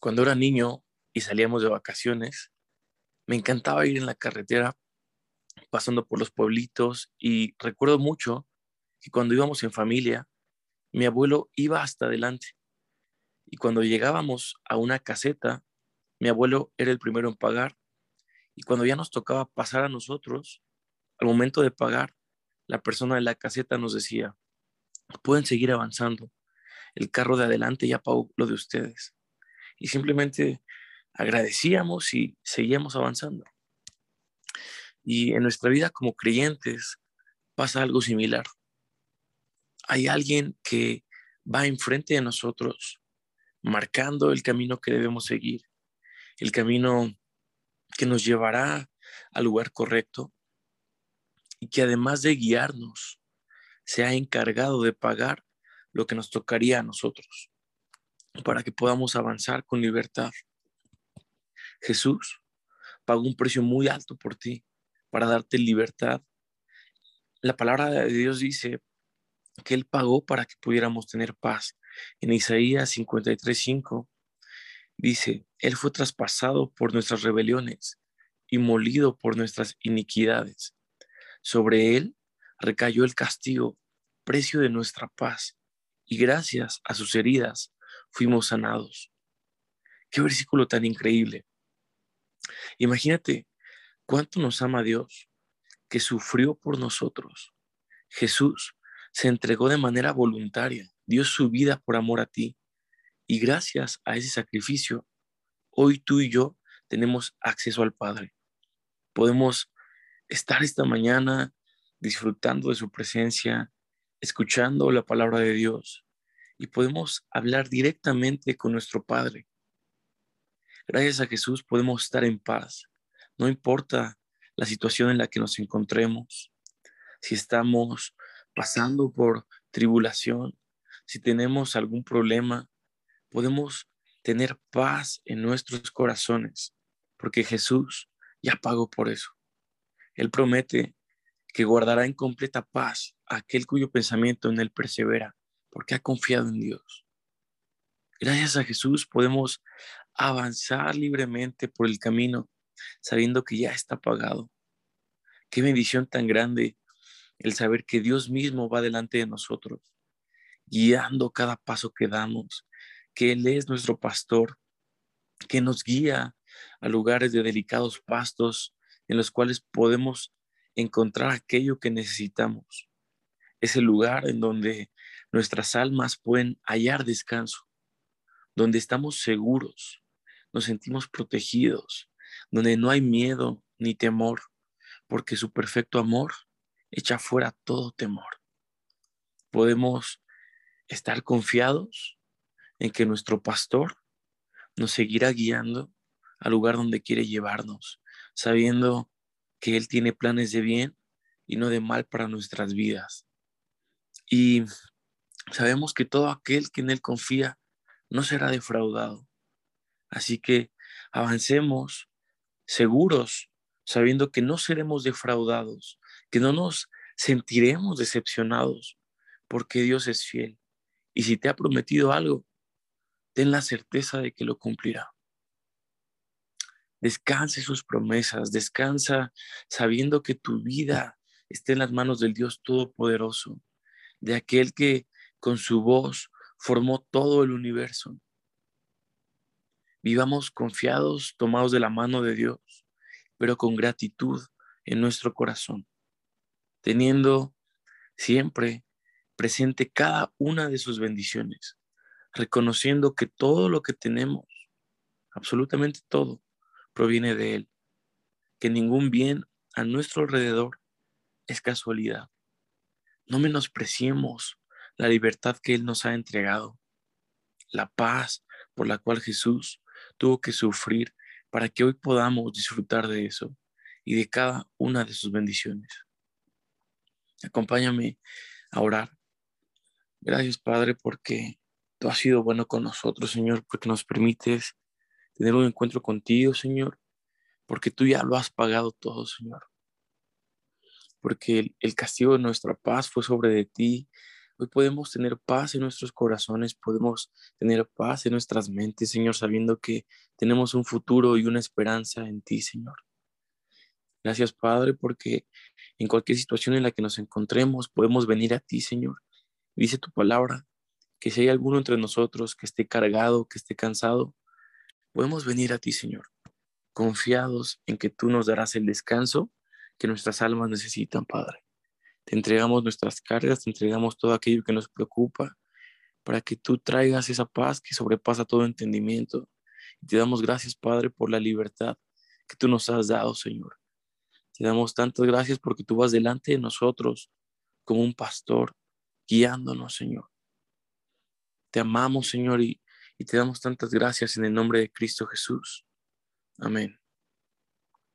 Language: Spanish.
Cuando era niño y salíamos de vacaciones, me encantaba ir en la carretera pasando por los pueblitos y recuerdo mucho que cuando íbamos en familia, mi abuelo iba hasta adelante. Y cuando llegábamos a una caseta, mi abuelo era el primero en pagar. Y cuando ya nos tocaba pasar a nosotros, al momento de pagar, la persona de la caseta nos decía, pueden seguir avanzando, el carro de adelante ya pagó lo de ustedes. Y simplemente agradecíamos y seguíamos avanzando. Y en nuestra vida como creyentes pasa algo similar. Hay alguien que va enfrente de nosotros, marcando el camino que debemos seguir, el camino que nos llevará al lugar correcto y que además de guiarnos, se ha encargado de pagar lo que nos tocaría a nosotros para que podamos avanzar con libertad. Jesús pagó un precio muy alto por ti para darte libertad. La palabra de Dios dice que Él pagó para que pudiéramos tener paz. En Isaías 53:5 dice, Él fue traspasado por nuestras rebeliones y molido por nuestras iniquidades. Sobre Él recayó el castigo, precio de nuestra paz, y gracias a sus heridas fuimos sanados. Qué versículo tan increíble. Imagínate cuánto nos ama Dios, que sufrió por nosotros. Jesús se entregó de manera voluntaria, dio su vida por amor a ti. Y gracias a ese sacrificio, hoy tú y yo tenemos acceso al Padre. Podemos estar esta mañana disfrutando de su presencia, escuchando la palabra de Dios y podemos hablar directamente con nuestro Padre. Gracias a Jesús podemos estar en paz, no importa la situación en la que nos encontremos, si estamos pasando por tribulación, si tenemos algún problema, podemos tener paz en nuestros corazones, porque Jesús ya pagó por eso. Él promete que guardará en completa paz aquel cuyo pensamiento en él persevera, porque ha confiado en Dios. Gracias a Jesús podemos avanzar libremente por el camino sabiendo que ya está pagado. Qué bendición tan grande el saber que Dios mismo va delante de nosotros, guiando cada paso que damos, que Él es nuestro pastor, que nos guía a lugares de delicados pastos en los cuales podemos encontrar aquello que necesitamos. Es el lugar en donde nuestras almas pueden hallar descanso, donde estamos seguros, nos sentimos protegidos, donde no hay miedo ni temor, porque su perfecto amor echa fuera todo temor. Podemos estar confiados en que nuestro pastor nos seguirá guiando al lugar donde quiere llevarnos, sabiendo que Él tiene planes de bien y no de mal para nuestras vidas. Y sabemos que todo aquel que en Él confía no será defraudado. Así que avancemos seguros, sabiendo que no seremos defraudados, que no nos sentiremos decepcionados, porque Dios es fiel. Y si te ha prometido algo, ten la certeza de que lo cumplirá. Descanse sus promesas, descansa sabiendo que tu vida está en las manos del Dios Todopoderoso, de aquel que con su voz formó todo el universo. Vivamos confiados, tomados de la mano de Dios, pero con gratitud en nuestro corazón, teniendo siempre presente cada una de sus bendiciones, reconociendo que todo lo que tenemos, absolutamente todo, proviene de Él, que ningún bien a nuestro alrededor es casualidad. No menospreciemos la libertad que Él nos ha entregado, la paz por la cual Jesús tuvo que sufrir para que hoy podamos disfrutar de eso y de cada una de sus bendiciones. Acompáñame a orar. Gracias, Padre, porque tú has sido bueno con nosotros, Señor, porque nos permites tener un encuentro contigo, Señor, porque tú ya lo has pagado todo, Señor. Porque el, el castigo de nuestra paz fue sobre de ti, Hoy podemos tener paz en nuestros corazones, podemos tener paz en nuestras mentes, Señor, sabiendo que tenemos un futuro y una esperanza en ti, Señor. Gracias, Padre, porque en cualquier situación en la que nos encontremos, podemos venir a ti, Señor. Dice tu palabra que si hay alguno entre nosotros que esté cargado, que esté cansado, podemos venir a ti, Señor, confiados en que tú nos darás el descanso que nuestras almas necesitan, Padre. Te entregamos nuestras cargas, te entregamos todo aquello que nos preocupa, para que tú traigas esa paz que sobrepasa todo entendimiento. Y te damos gracias, Padre, por la libertad que tú nos has dado, Señor. Te damos tantas gracias porque tú vas delante de nosotros como un pastor, guiándonos, Señor. Te amamos, Señor, y, y te damos tantas gracias en el nombre de Cristo Jesús. Amén.